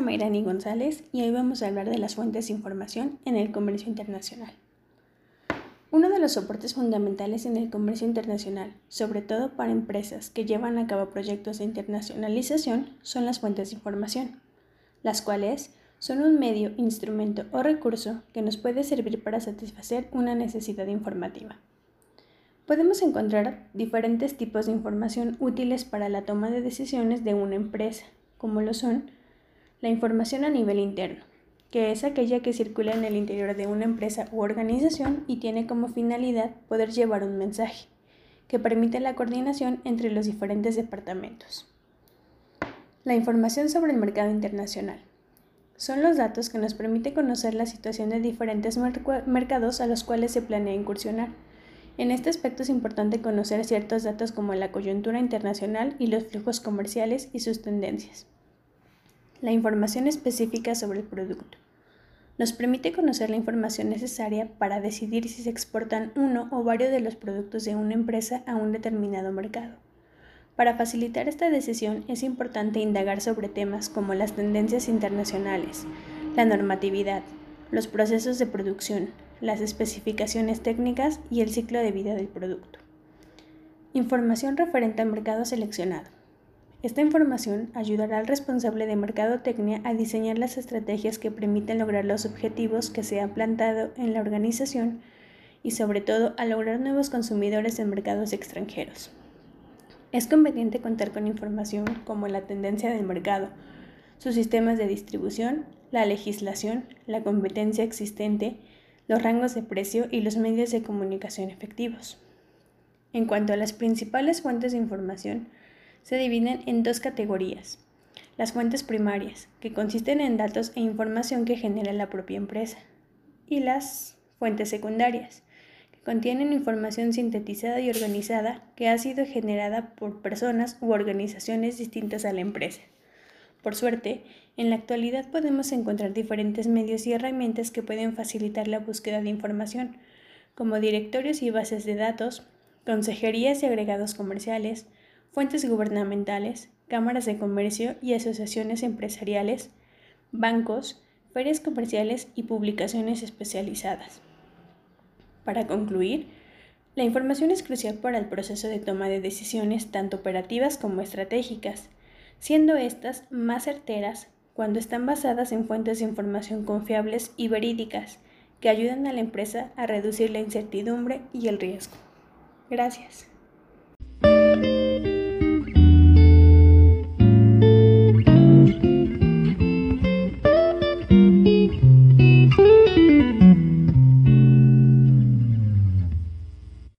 Mayrani González y hoy vamos a hablar de las fuentes de información en el comercio internacional. Uno de los soportes fundamentales en el comercio internacional, sobre todo para empresas que llevan a cabo proyectos de internacionalización, son las fuentes de información, las cuales son un medio, instrumento o recurso que nos puede servir para satisfacer una necesidad informativa. Podemos encontrar diferentes tipos de información útiles para la toma de decisiones de una empresa, como lo son la información a nivel interno, que es aquella que circula en el interior de una empresa u organización y tiene como finalidad poder llevar un mensaje, que permite la coordinación entre los diferentes departamentos. La información sobre el mercado internacional. Son los datos que nos permite conocer la situación de diferentes mercados a los cuales se planea incursionar. En este aspecto es importante conocer ciertos datos como la coyuntura internacional y los flujos comerciales y sus tendencias. La información específica sobre el producto. Nos permite conocer la información necesaria para decidir si se exportan uno o varios de los productos de una empresa a un determinado mercado. Para facilitar esta decisión es importante indagar sobre temas como las tendencias internacionales, la normatividad, los procesos de producción, las especificaciones técnicas y el ciclo de vida del producto. Información referente al mercado seleccionado. Esta información ayudará al responsable de mercadotecnia a diseñar las estrategias que permiten lograr los objetivos que se han plantado en la organización y sobre todo a lograr nuevos consumidores en mercados extranjeros. Es conveniente contar con información como la tendencia del mercado, sus sistemas de distribución, la legislación, la competencia existente, los rangos de precio y los medios de comunicación efectivos. En cuanto a las principales fuentes de información, se dividen en dos categorías. Las fuentes primarias, que consisten en datos e información que genera la propia empresa, y las fuentes secundarias, que contienen información sintetizada y organizada que ha sido generada por personas u organizaciones distintas a la empresa. Por suerte, en la actualidad podemos encontrar diferentes medios y herramientas que pueden facilitar la búsqueda de información, como directorios y bases de datos, consejerías y agregados comerciales, fuentes gubernamentales, cámaras de comercio y asociaciones empresariales, bancos, ferias comerciales y publicaciones especializadas. Para concluir, la información es crucial para el proceso de toma de decisiones tanto operativas como estratégicas, siendo estas más certeras cuando están basadas en fuentes de información confiables y verídicas que ayudan a la empresa a reducir la incertidumbre y el riesgo. Gracias.